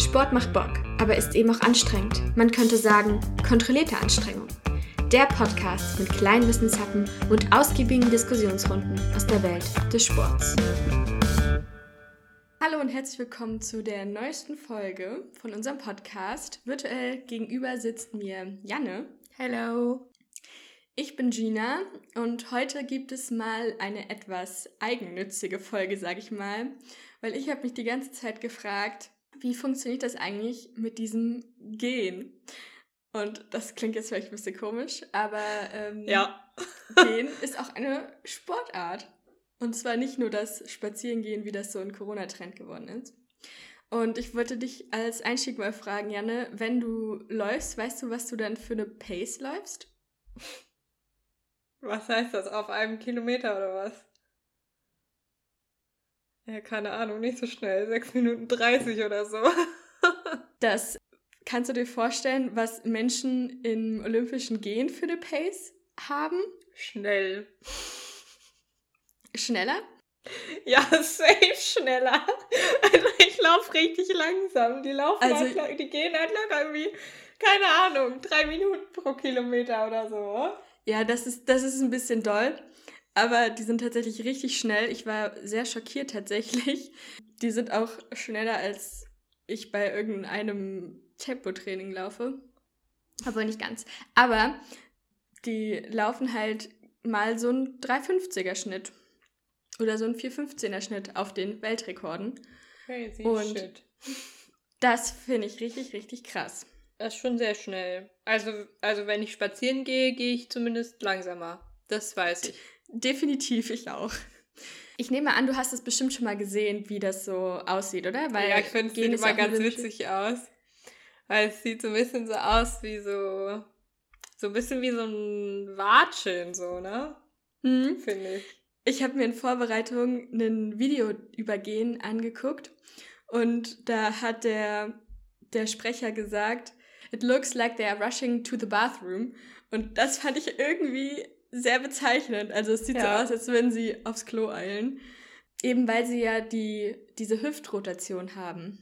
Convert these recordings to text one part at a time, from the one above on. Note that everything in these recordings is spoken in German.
Sport macht Bock, aber ist eben auch anstrengend. Man könnte sagen, kontrollierte Anstrengung. Der Podcast mit kleinen Wissenshappen und ausgiebigen Diskussionsrunden aus der Welt des Sports. Hallo und herzlich willkommen zu der neuesten Folge von unserem Podcast. Virtuell gegenüber sitzt mir Janne. Hello. Ich bin Gina und heute gibt es mal eine etwas eigennützige Folge, sag ich mal, weil ich habe mich die ganze Zeit gefragt, wie funktioniert das eigentlich mit diesem Gehen? Und das klingt jetzt vielleicht ein bisschen komisch, aber ähm, ja. Gehen ist auch eine Sportart. Und zwar nicht nur das Spazierengehen, wie das so ein Corona-Trend geworden ist. Und ich wollte dich als Einstieg mal fragen, Janne, wenn du läufst, weißt du, was du dann für eine Pace läufst? Was heißt das? Auf einem Kilometer oder was? Ja, keine Ahnung, nicht so schnell. 6 Minuten 30 oder so. das kannst du dir vorstellen, was Menschen im Olympischen Gehen für eine Pace haben? Schnell. Schneller? Ja, safe schneller. Also ich laufe richtig langsam. Die laufen also, halt, die gehen halt locker irgendwie, keine Ahnung, drei Minuten pro Kilometer oder so. Ja, das ist, das ist ein bisschen doll. Aber die sind tatsächlich richtig schnell. Ich war sehr schockiert tatsächlich. Die sind auch schneller als ich bei irgendeinem Tempotraining laufe. Aber nicht ganz. Aber die laufen halt mal so ein 350er Schnitt. Oder so ein 415er Schnitt auf den Weltrekorden. Crazy Und shit. Das finde ich richtig, richtig krass. Das ist schon sehr schnell. Also, also wenn ich spazieren gehe, gehe ich zumindest langsamer. Das weiß ich. Definitiv, ich auch. Ich nehme an, du hast es bestimmt schon mal gesehen, wie das so aussieht, oder? Weil ja, ich finde es sieht immer ganz witzig aus. Weil es sieht so ein bisschen so aus wie so, so ein bisschen wie so ein Watscheln, so, ne? Mhm. Finde ich. Ich habe mir in Vorbereitung ein Video über Gehen angeguckt und da hat der, der Sprecher gesagt, it looks like they are rushing to the bathroom. Und das fand ich irgendwie sehr bezeichnend. Also es sieht ja. so aus, als wenn sie aufs Klo eilen. Eben weil sie ja die, diese Hüftrotation haben.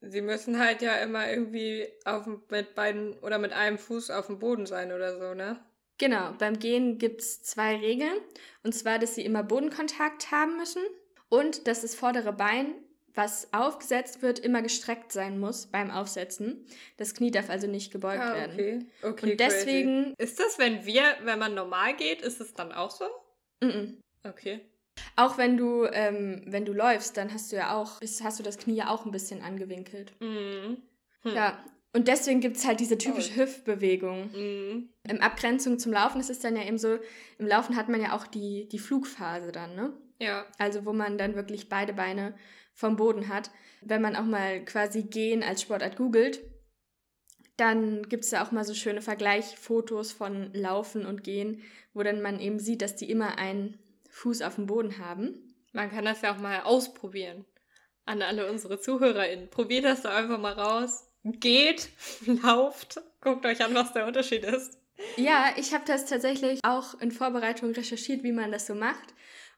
Sie müssen halt ja immer irgendwie auf, mit beiden oder mit einem Fuß auf dem Boden sein oder so, ne? Genau, beim Gehen gibt es zwei Regeln. Und zwar, dass sie immer Bodenkontakt haben müssen und dass das vordere Bein was aufgesetzt wird, immer gestreckt sein muss beim Aufsetzen. Das Knie darf also nicht gebeugt ah, okay. werden. Okay, und deswegen. Crazy. Ist das, wenn wir, wenn man normal geht, ist es dann auch so? Mm, -mm. Okay. Auch wenn du, ähm, wenn du läufst, dann hast du ja auch, hast du das Knie ja auch ein bisschen angewinkelt. Mm. Hm. Ja. Und deswegen gibt es halt diese typische oh. Hüftbewegung. Mm. In Abgrenzung zum Laufen ist es dann ja eben so, im Laufen hat man ja auch die, die Flugphase dann, ne? Ja. Also wo man dann wirklich beide Beine vom Boden hat. Wenn man auch mal quasi Gehen als Sportart googelt, dann gibt es da auch mal so schöne Vergleichfotos von Laufen und Gehen, wo dann man eben sieht, dass die immer einen Fuß auf dem Boden haben. Man kann das ja auch mal ausprobieren. An alle unsere ZuhörerInnen. Probiert das da einfach mal raus. Geht, lauft, guckt euch an, was der Unterschied ist. Ja, ich habe das tatsächlich auch in Vorbereitung recherchiert, wie man das so macht.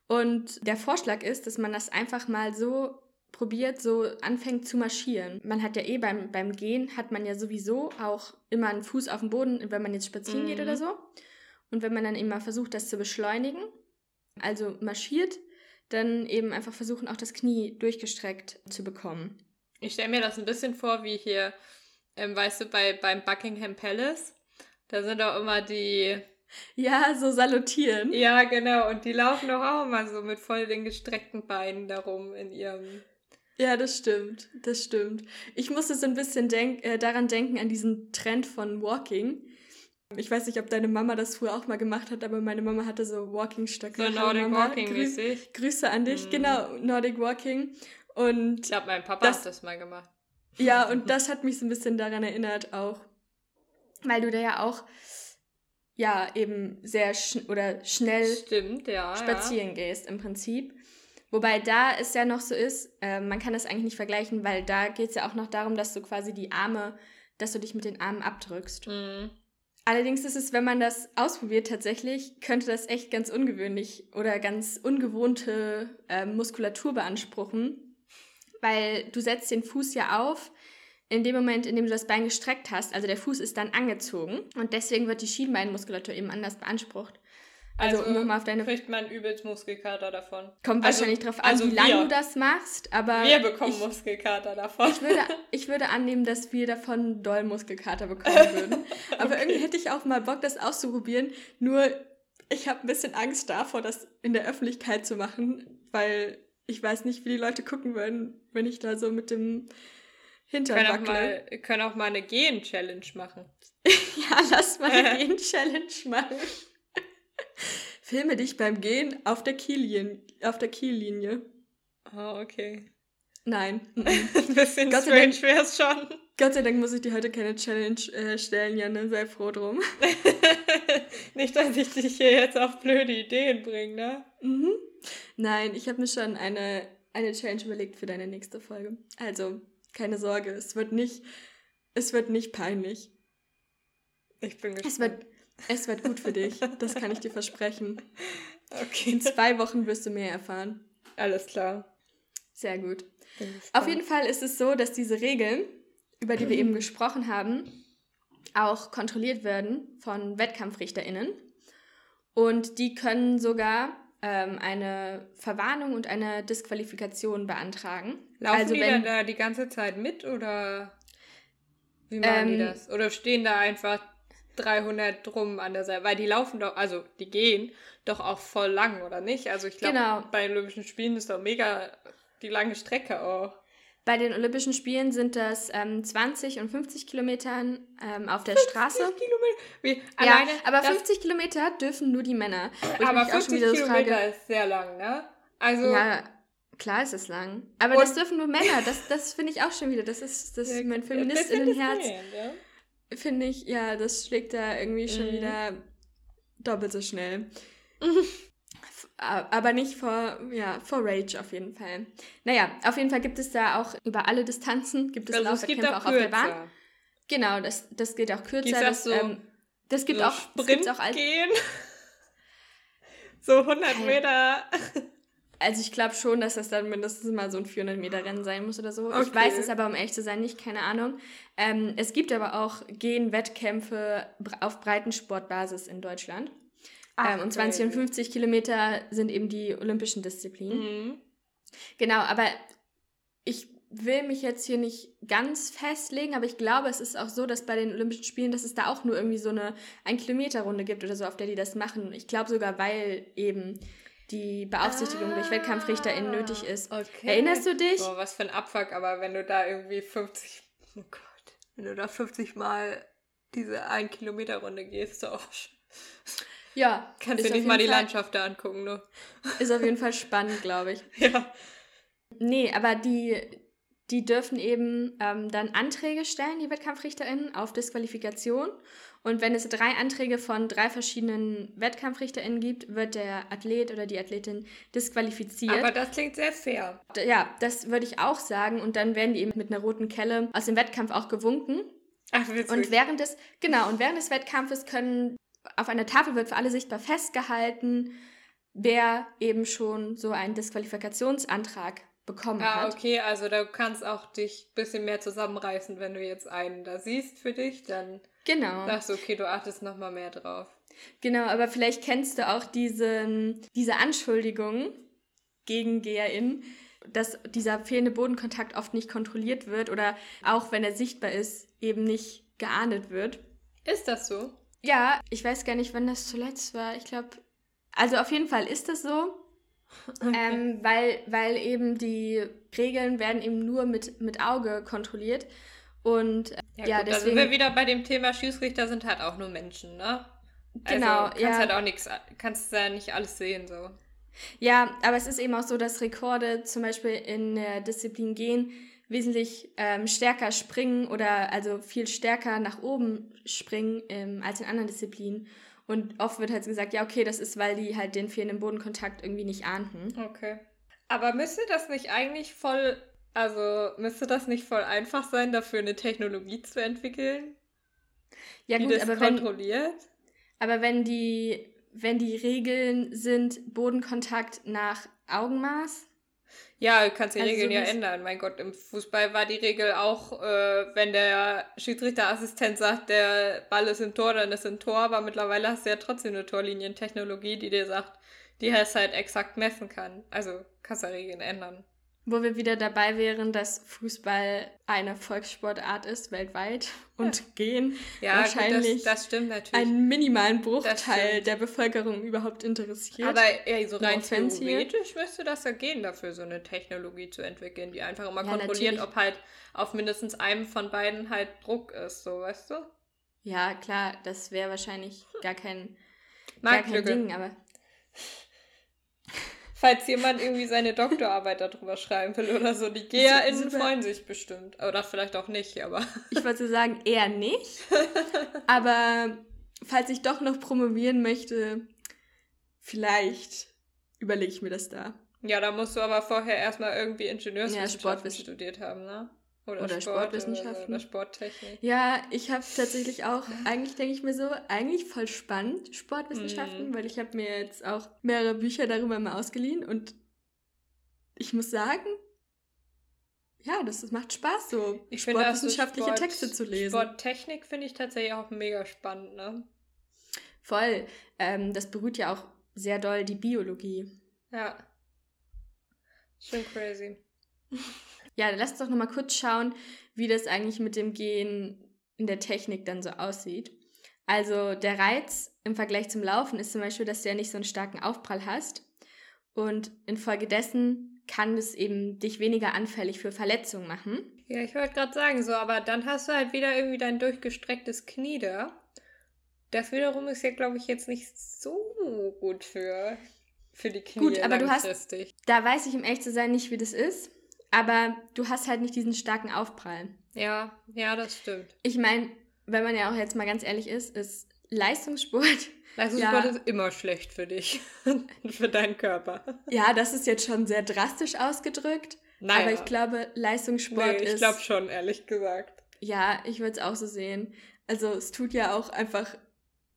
Und der Vorschlag ist, dass man das einfach mal so probiert, so anfängt zu marschieren. Man hat ja eh beim, beim Gehen, hat man ja sowieso auch immer einen Fuß auf dem Boden, wenn man jetzt spazieren mhm. geht oder so. Und wenn man dann immer versucht, das zu beschleunigen, also marschiert, dann eben einfach versuchen, auch das Knie durchgestreckt zu bekommen. Ich stelle mir das ein bisschen vor, wie hier, ähm, weißt du, bei, beim Buckingham Palace. Da sind auch immer die ja, so salutieren. Ja, genau. Und die laufen doch auch immer so mit voll den gestreckten Beinen darum in ihrem. Ja, das stimmt. Das stimmt. Ich musste so ein bisschen denk äh, daran denken, an diesen Trend von Walking. Ich weiß nicht, ob deine Mama das früher auch mal gemacht hat, aber meine Mama hatte so Walking-Stöcke. So Nordic Walking Grüß, mäßig. Grüße an dich, mhm. genau, Nordic Walking. Und ich glaube, mein Papa das, hat das mal gemacht. Ja, und das hat mich so ein bisschen daran erinnert auch, weil du da ja auch ja eben sehr schn oder schnell Stimmt, ja, spazieren ja. gehst im Prinzip. Wobei da es ja noch so ist, äh, man kann das eigentlich nicht vergleichen, weil da geht es ja auch noch darum, dass du quasi die Arme, dass du dich mit den Armen abdrückst. Mhm. Allerdings ist es, wenn man das ausprobiert tatsächlich, könnte das echt ganz ungewöhnlich oder ganz ungewohnte äh, Muskulatur beanspruchen. weil du setzt den Fuß ja auf in dem Moment, in dem du das Bein gestreckt hast. Also der Fuß ist dann angezogen und deswegen wird die Schienbeinmuskulatur eben anders beansprucht. Also, also nochmal auf deine. kriegt man übelst Muskelkater davon. Kommt also, wahrscheinlich drauf an, also wie lange du das machst, aber. Wir bekommen ich, Muskelkater davon. Ich würde, ich würde annehmen, dass wir davon doll Muskelkater bekommen würden. aber okay. irgendwie hätte ich auch mal Bock, das auszuprobieren. Nur, ich habe ein bisschen Angst davor, das in der Öffentlichkeit zu machen, weil ich weiß nicht, wie die Leute gucken würden, wenn ich da so mit dem Hintern können auch mal, können auch mal eine Gen-Challenge machen. ja, lass mal eine Gen-Challenge machen. Filme dich beim Gehen auf der Kiellinie. Auf der Kiellinie. Oh, okay. Nein. Ein bisschen Gott strange wäre es schon. Gott sei Dank muss ich dir heute keine Challenge äh, stellen, Janne. Sei froh drum. Nicht, dass ich dich hier jetzt auf blöde Ideen bringe, ne? Mhm. Nein, ich habe mir schon eine, eine Challenge überlegt für deine nächste Folge. Also, keine Sorge, es wird nicht, es wird nicht peinlich. Ich bin gespannt. Es wird, es wird gut für dich, das kann ich dir versprechen. Okay. In zwei Wochen wirst du mehr erfahren. Alles klar. Sehr gut. Auf jeden Fall ist es so, dass diese Regeln, über die wir eben gesprochen haben, auch kontrolliert werden von WettkampfrichterInnen. Und die können sogar ähm, eine Verwarnung und eine Disqualifikation beantragen. Laufen also, die wenn, dann da die ganze Zeit mit oder wie machen ähm, die das? Oder stehen da einfach 300 drum an der Seite? Weil die laufen doch, also die gehen doch auch voll lang, oder nicht? Also ich glaube, genau. bei den Olympischen Spielen ist doch mega die lange Strecke auch. Bei den Olympischen Spielen sind das ähm, 20 und 50 Kilometer ähm, auf der 50 Straße. Kilometer? Wie, ja, aber 50 Kilometer dürfen nur die Männer. Aber 50 Kilometer frage, ist sehr lang, ne? Also ja, klar ist es lang. Aber das dürfen nur Männer. Das, das finde ich auch schon wieder. Das ist, das ist mein Feministinnenherz. Ja? Finde ich, ja, das schlägt da irgendwie schon mhm. wieder doppelt so schnell. aber nicht vor, ja, vor Rage auf jeden Fall. Naja, auf jeden Fall gibt es da auch über alle Distanzen, gibt es also Laufwettkämpfe auch, auch auf der Bahn. Genau, das, das geht auch kürzer. Das, so, ähm, das gibt so auch als, gehen. so 100 Meter. Also ich glaube schon, dass das dann mindestens mal so ein 400 Meter Rennen sein muss oder so. Okay. Ich weiß es aber, um ehrlich zu sein, nicht, keine Ahnung. Ähm, es gibt aber auch Gehen-Wettkämpfe auf Breitensportbasis in Deutschland. Ach, ähm, und 20 und 50 Kilometer sind eben die olympischen Disziplinen. Mhm. Genau, aber ich will mich jetzt hier nicht ganz festlegen, aber ich glaube, es ist auch so, dass bei den Olympischen Spielen, dass es da auch nur irgendwie so eine ein Kilometer Runde gibt oder so, auf der die das machen. Ich glaube sogar, weil eben die Beaufsichtigung ah, durch WettkampfrichterInnen nötig ist. Okay. Erinnerst du dich? Boah, was für ein Abfuck, aber wenn du da irgendwie 50, oh Gott, wenn du da 50 Mal diese ein Kilometer Runde gehst, so auch ja. Kannst du nicht mal die Fall, Landschaft da angucken, ne? Ist auf jeden Fall spannend, glaube ich. Ja. Nee, aber die, die dürfen eben ähm, dann Anträge stellen, die WettkampfrichterInnen, auf Disqualifikation. Und wenn es drei Anträge von drei verschiedenen WettkampfrichterInnen gibt, wird der Athlet oder die Athletin disqualifiziert. Aber das klingt sehr fair. Ja, das würde ich auch sagen. Und dann werden die eben mit einer roten Kelle aus dem Wettkampf auch gewunken. Ach, witzig. Und während des, genau, und während des Wettkampfes können auf einer Tafel wird für alle sichtbar festgehalten, wer eben schon so einen Disqualifikationsantrag bekommen ah, hat. Ah, okay, also du kannst auch dich ein bisschen mehr zusammenreißen, wenn du jetzt einen da siehst für dich, dann genau. sagst du, okay, du achtest nochmal mehr drauf. Genau, aber vielleicht kennst du auch diese, diese Anschuldigung gegen GeherInnen, dass dieser fehlende Bodenkontakt oft nicht kontrolliert wird oder auch wenn er sichtbar ist, eben nicht geahndet wird. Ist das so? Ja, ich weiß gar nicht, wann das zuletzt war. Ich glaube, also auf jeden Fall ist das so. Okay. Ähm, weil, weil eben die Regeln werden eben nur mit, mit Auge kontrolliert. Und äh, ja, ja gut, deswegen. Also wir wieder bei dem Thema Schiedsrichter sind halt auch nur Menschen, ne? Also genau, kannst ja. halt auch nichts, kannst ja nicht alles sehen so. Ja, aber es ist eben auch so, dass Rekorde zum Beispiel in der Disziplin gehen wesentlich ähm, stärker springen oder also viel stärker nach oben springen ähm, als in anderen Disziplinen. Und oft wird halt gesagt, ja, okay, das ist, weil die halt den fehlenden Bodenkontakt irgendwie nicht ahnten. Okay. Aber müsste das nicht eigentlich voll, also müsste das nicht voll einfach sein, dafür eine Technologie zu entwickeln? Ja, die gut, das aber kontrolliert? Wenn, aber wenn die, wenn die Regeln sind Bodenkontakt nach Augenmaß, Ja, du kannst die also Regeln so ja ändern. Mein Gott, im Fußball war die Regel auch, äh, wenn der Schiedsrichterassistent sagt, der Ball ist im Tor, dann ist im Tor, aber mittlerweile hast du ja trotzdem eine Torlinientechnologie, die dir sagt, die es halt exakt messen kann. Also kannst du Regeln ändern. Wo wir wieder dabei wären, dass Fußball eine Volkssportart ist weltweit und ja. gehen ja, wahrscheinlich gut, das, das stimmt natürlich. einen minimalen Bruchteil der Bevölkerung überhaupt interessiert. Aber ja, so rein theoretisch müsste das ja gehen, dafür so eine Technologie zu entwickeln, die einfach immer ja, kontrolliert, natürlich. ob halt auf mindestens einem von beiden halt Druck ist, so weißt du? Ja, klar, das wäre wahrscheinlich gar kein, gar kein Ding, aber falls jemand irgendwie seine Doktorarbeit darüber schreiben will oder so. Die GeherInnen freuen sich bestimmt. Oder vielleicht auch nicht, aber. Ich wollte sagen, eher nicht. aber falls ich doch noch promovieren möchte, vielleicht überlege ich mir das da. Ja, da musst du aber vorher erstmal irgendwie Ingenieurswissenschaften ja, studiert haben, ne? Oder, oder Sport Sportwissenschaften. Oder, Sporttechnik. Ja, ich habe tatsächlich auch, eigentlich denke ich mir so, eigentlich voll spannend, Sportwissenschaften, mm. weil ich habe mir jetzt auch mehrere Bücher darüber mal ausgeliehen und ich muss sagen, ja, das, das macht Spaß, so ich sportwissenschaftliche Sport, Texte zu lesen. Sporttechnik finde ich tatsächlich auch mega spannend, ne? Voll. Ähm, das beruht ja auch sehr doll die Biologie. Ja. Schon crazy. Ja, lass uns doch nochmal kurz schauen, wie das eigentlich mit dem Gehen in der Technik dann so aussieht. Also der Reiz im Vergleich zum Laufen ist zum Beispiel, dass du ja nicht so einen starken Aufprall hast. Und infolgedessen kann es eben dich weniger anfällig für Verletzungen machen. Ja, ich wollte gerade sagen, so, aber dann hast du halt wieder irgendwie dein durchgestrecktes Knie da. Das wiederum ist ja, glaube ich, jetzt nicht so gut für, für die Knie. Gut, aber du hast, da weiß ich, um echt zu sein, nicht, wie das ist aber du hast halt nicht diesen starken Aufprall. Ja, ja, das stimmt. Ich meine, wenn man ja auch jetzt mal ganz ehrlich ist, ist Leistungssport. Leistungssport ja, ist immer schlecht für dich, für deinen Körper. Ja, das ist jetzt schon sehr drastisch ausgedrückt. Naja. Aber ich glaube, Leistungssport nee, ich ist. Ich glaube schon, ehrlich gesagt. Ja, ich würde es auch so sehen. Also es tut ja auch einfach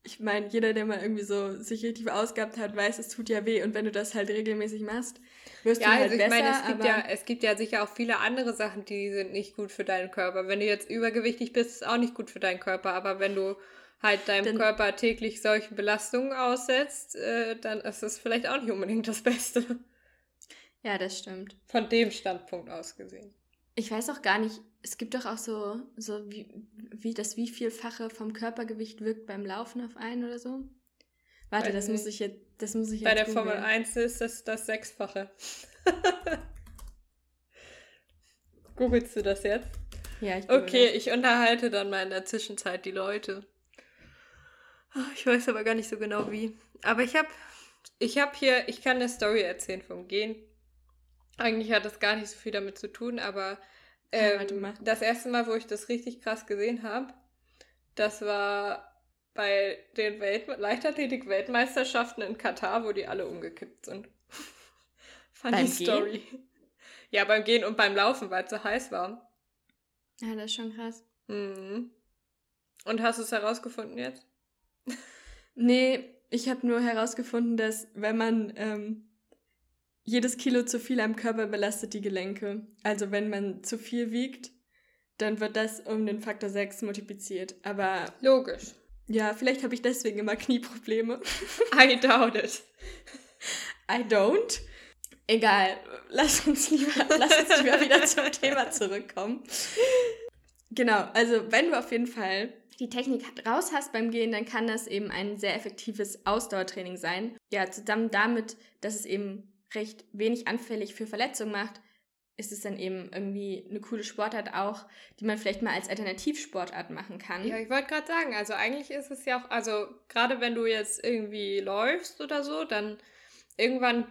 ich meine, jeder, der mal irgendwie so sich richtig ausgabt hat, weiß, es tut ja weh. Und wenn du das halt regelmäßig machst, wirst ja, du halt also ich besser. Meine, es gibt ja, es gibt ja sicher auch viele andere Sachen, die sind nicht gut für deinen Körper. Wenn du jetzt übergewichtig bist, ist auch nicht gut für deinen Körper. Aber wenn du halt deinem dann, Körper täglich solchen Belastungen aussetzt, äh, dann ist es vielleicht auch nicht unbedingt das Beste. Ja, das stimmt. Von dem Standpunkt aus gesehen. Ich weiß auch gar nicht, es gibt doch auch so, so wie, wie das wievielfache vom Körpergewicht wirkt beim Laufen auf einen oder so. Warte, das muss ich jetzt, das muss ich Bei der Formel 1 ist das das Sechsfache. Googelst du das jetzt? Ja, ich Okay, das. ich unterhalte dann mal in der Zwischenzeit die Leute. Ah, ich weiß aber gar nicht so genau wie. Aber ich habe ich hab hier, ich kann eine Story erzählen vom Gehen. Eigentlich hat das gar nicht so viel damit zu tun, aber ähm, ja, das erste Mal, wo ich das richtig krass gesehen habe, das war bei den Welt Leichtathletik-Weltmeisterschaften in Katar, wo die alle umgekippt sind. Funny beim Story. Gehen? Ja, beim Gehen und beim Laufen, weil es so heiß war. Ja, das ist schon krass. Mhm. Und hast du es herausgefunden jetzt? nee, ich habe nur herausgefunden, dass wenn man ähm, jedes Kilo zu viel am Körper belastet die Gelenke. Also wenn man zu viel wiegt, dann wird das um den Faktor 6 multipliziert. Aber. Logisch. Ja, vielleicht habe ich deswegen immer Knieprobleme. I doubt it. I don't. Egal, lass uns lieber, lass uns lieber wieder zum Thema zurückkommen. Genau, also wenn du auf jeden Fall die Technik raus hast beim Gehen, dann kann das eben ein sehr effektives Ausdauertraining sein. Ja, zusammen damit, dass es eben recht wenig anfällig für Verletzungen macht, ist es dann eben irgendwie eine coole Sportart auch, die man vielleicht mal als Alternativsportart machen kann. Ja, ich wollte gerade sagen, also eigentlich ist es ja auch, also gerade wenn du jetzt irgendwie läufst oder so, dann irgendwann,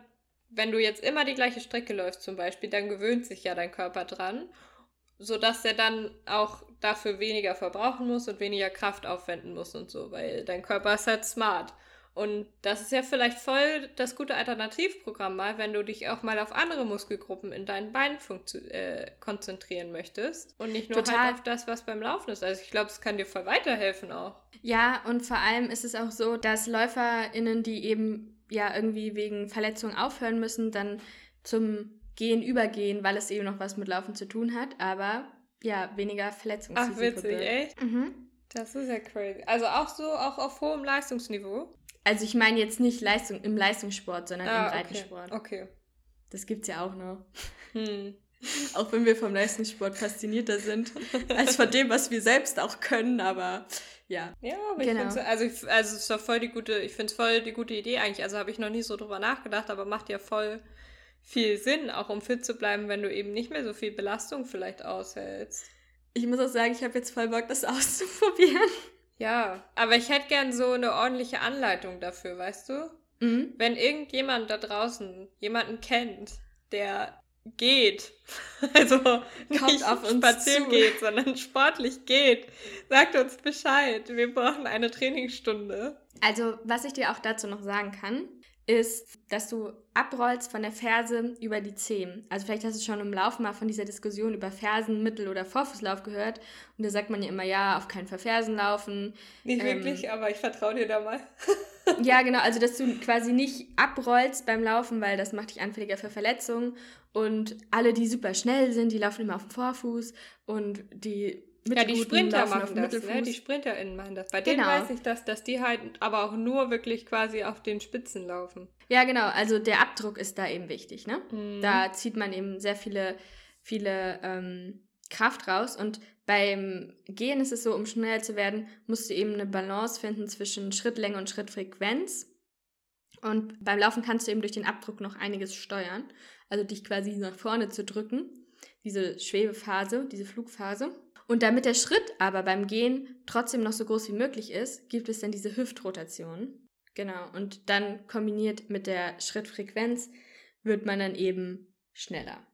wenn du jetzt immer die gleiche Strecke läufst zum Beispiel, dann gewöhnt sich ja dein Körper dran, sodass er dann auch dafür weniger verbrauchen muss und weniger Kraft aufwenden muss und so, weil dein Körper ist halt smart. Und das ist ja vielleicht voll das gute Alternativprogramm mal, wenn du dich auch mal auf andere Muskelgruppen in deinen Beinen äh, konzentrieren möchtest und nicht nur Total. halt auf das, was beim Laufen ist. Also ich glaube, es kann dir voll weiterhelfen auch. Ja, und vor allem ist es auch so, dass LäuferInnen, die eben ja irgendwie wegen Verletzungen aufhören müssen, dann zum Gehen übergehen, weil es eben noch was mit Laufen zu tun hat, aber ja, weniger Verletzungsrisiko. Ach, witzig, echt? Mhm. Das ist ja crazy. Also auch so, auch auf hohem Leistungsniveau? Also ich meine jetzt nicht Leistung im Leistungssport, sondern ah, im Reitensport. Okay. okay. Das gibt's ja auch noch. Hm. auch wenn wir vom Leistungssport faszinierter sind, als von dem, was wir selbst auch können, aber ja. Ja, aber genau. ich finde also, ich, also es ist doch voll die gute, ich finde es voll die gute Idee eigentlich. Also habe ich noch nie so drüber nachgedacht, aber macht ja voll viel Sinn, auch um fit zu bleiben, wenn du eben nicht mehr so viel Belastung vielleicht aushältst. Ich muss auch sagen, ich habe jetzt voll Bock, das auszuprobieren. Ja, aber ich hätte gern so eine ordentliche Anleitung dafür, weißt du? Mhm. Wenn irgendjemand da draußen jemanden kennt, der geht, also Kommt nicht auf uns spazieren zu. geht, sondern sportlich geht, sagt uns Bescheid. Wir brauchen eine Trainingsstunde. Also, was ich dir auch dazu noch sagen kann, ist, dass du abrollst von der Ferse über die Zehen. Also vielleicht hast du schon im Laufe mal von dieser Diskussion über Fersen, Mittel- oder Vorfußlauf gehört. Und da sagt man ja immer, ja, auf keinen Fall Fersen laufen. Nicht ähm, wirklich, aber ich vertraue dir da mal. ja, genau. Also dass du quasi nicht abrollst beim Laufen, weil das macht dich anfälliger für Verletzungen. Und alle, die super schnell sind, die laufen immer auf dem Vorfuß. Und die ja, die Sprinter machen das, ne? Die SprinterInnen machen das. Bei genau. denen weiß ich das, dass die halt aber auch nur wirklich quasi auf den Spitzen laufen. Ja, genau. Also der Abdruck ist da eben wichtig, ne? Mhm. Da zieht man eben sehr viele, viele ähm, Kraft raus. Und beim Gehen ist es so, um schnell zu werden, musst du eben eine Balance finden zwischen Schrittlänge und Schrittfrequenz. Und beim Laufen kannst du eben durch den Abdruck noch einiges steuern. Also dich quasi nach vorne zu drücken. Diese Schwebephase, diese Flugphase. Und damit der Schritt aber beim Gehen trotzdem noch so groß wie möglich ist, gibt es dann diese Hüftrotation. Genau. Und dann kombiniert mit der Schrittfrequenz wird man dann eben schneller.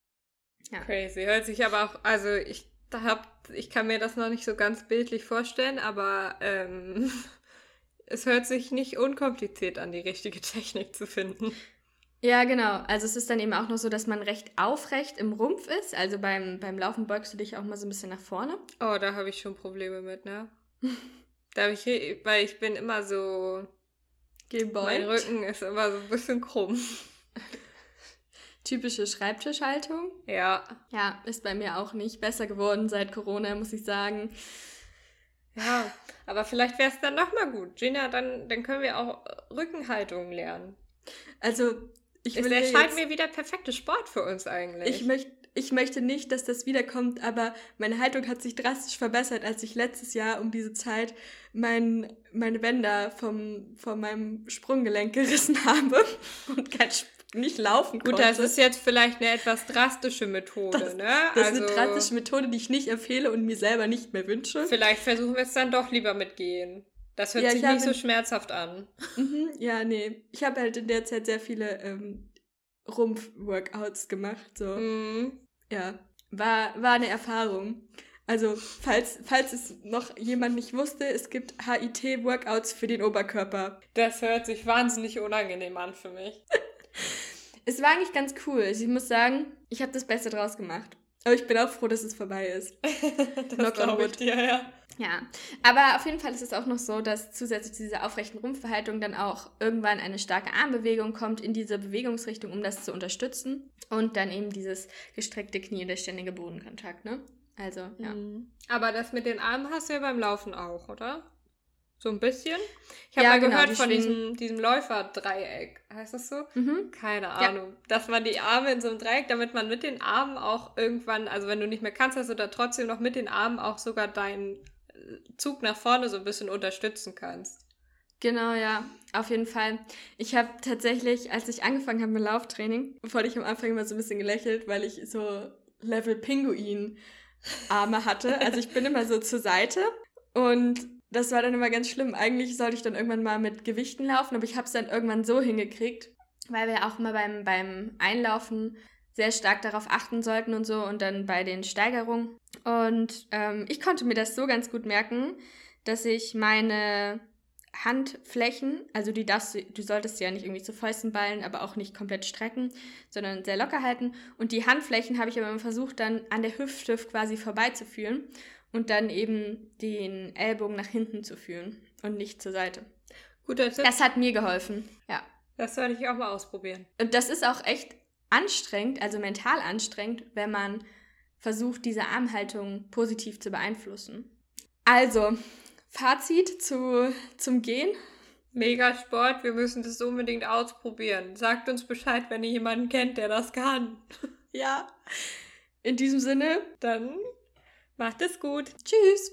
Ja. Crazy. Hört sich aber auch, also ich hab, ich kann mir das noch nicht so ganz bildlich vorstellen, aber ähm, es hört sich nicht unkompliziert an, die richtige Technik zu finden. Ja, genau. Also es ist dann eben auch noch so, dass man recht aufrecht im Rumpf ist. Also beim, beim Laufen beugst du dich auch mal so ein bisschen nach vorne. Oh, da habe ich schon Probleme mit, ne? da habe ich, weil ich bin immer so gebeugt. Mein Rücken ist immer so ein bisschen krumm. Typische Schreibtischhaltung. Ja. Ja, ist bei mir auch nicht besser geworden seit Corona, muss ich sagen. Ja, aber vielleicht wäre es dann doch mal gut. Gina, dann, dann können wir auch Rückenhaltung lernen. Also ich es erscheint mir wieder perfekte Sport für uns eigentlich. Ich, möcht, ich möchte nicht, dass das wiederkommt, aber meine Haltung hat sich drastisch verbessert, als ich letztes Jahr um diese Zeit mein, meine Bänder vom, von meinem Sprunggelenk gerissen habe und kein nicht laufen konnte. Gut, das ist jetzt vielleicht eine etwas drastische Methode, das, ne? Das also, ist eine also drastische Methode, die ich nicht empfehle und mir selber nicht mehr wünsche. Vielleicht versuchen wir es dann doch lieber mit Gehen. Das hört ja, sich nicht so schmerzhaft an. Mhm, ja, nee. Ich habe halt in der Zeit sehr viele ähm, Rumpf-Workouts gemacht. So. Mhm. Ja, war, war eine Erfahrung. Also, falls, falls es noch jemand nicht wusste, es gibt HIT-Workouts für den Oberkörper. Das hört sich wahnsinnig unangenehm an für mich. es war eigentlich ganz cool. Ich muss sagen, ich habe das Beste draus gemacht. Aber ich bin auch froh, dass es vorbei ist. das glaube ich dir, ja. Ja, aber auf jeden Fall ist es auch noch so, dass zusätzlich zu dieser aufrechten Rumpfverhaltung dann auch irgendwann eine starke Armbewegung kommt in diese Bewegungsrichtung, um das zu unterstützen. Und dann eben dieses gestreckte Knie und der ständige Bodenkontakt, ne? Also, ja. Mhm. Aber das mit den Armen hast du ja beim Laufen auch, oder? So ein bisschen? Ich habe ja, mal genau, gehört von diesem, diesem Läuferdreieck. Heißt das so? Mhm. Keine Ahnung. Ja. Dass man die Arme in so einem Dreieck, damit man mit den Armen auch irgendwann, also wenn du nicht mehr kannst, dass du da trotzdem noch mit den Armen auch sogar deinen Zug nach vorne so ein bisschen unterstützen kannst. Genau, ja, auf jeden Fall. Ich habe tatsächlich, als ich angefangen habe mit Lauftraining, bevor ich am Anfang immer so ein bisschen gelächelt, weil ich so Level Pinguin Arme hatte. Also ich bin immer so zur Seite und das war dann immer ganz schlimm. Eigentlich sollte ich dann irgendwann mal mit Gewichten laufen, aber ich habe es dann irgendwann so hingekriegt, weil wir auch immer beim, beim Einlaufen sehr stark darauf achten sollten und so und dann bei den Steigerungen. Und ähm, ich konnte mir das so ganz gut merken, dass ich meine Handflächen, also die darfst du, du solltest ja nicht irgendwie zu Fäusten ballen, aber auch nicht komplett strecken, sondern sehr locker halten. Und die Handflächen habe ich aber immer versucht, dann an der Hüfte quasi vorbeizuführen und dann eben den Ellbogen nach hinten zu führen und nicht zur Seite. Guter Tipp. Das hat mir geholfen, ja. Das sollte ich auch mal ausprobieren. Und das ist auch echt anstrengend, also mental anstrengend, wenn man versucht, diese Armhaltung positiv zu beeinflussen. Also, Fazit zu, zum Gehen. Mega Sport, wir müssen das unbedingt ausprobieren. Sagt uns Bescheid, wenn ihr jemanden kennt, der das kann. Ja. In diesem Sinne, dann macht es gut. Tschüss.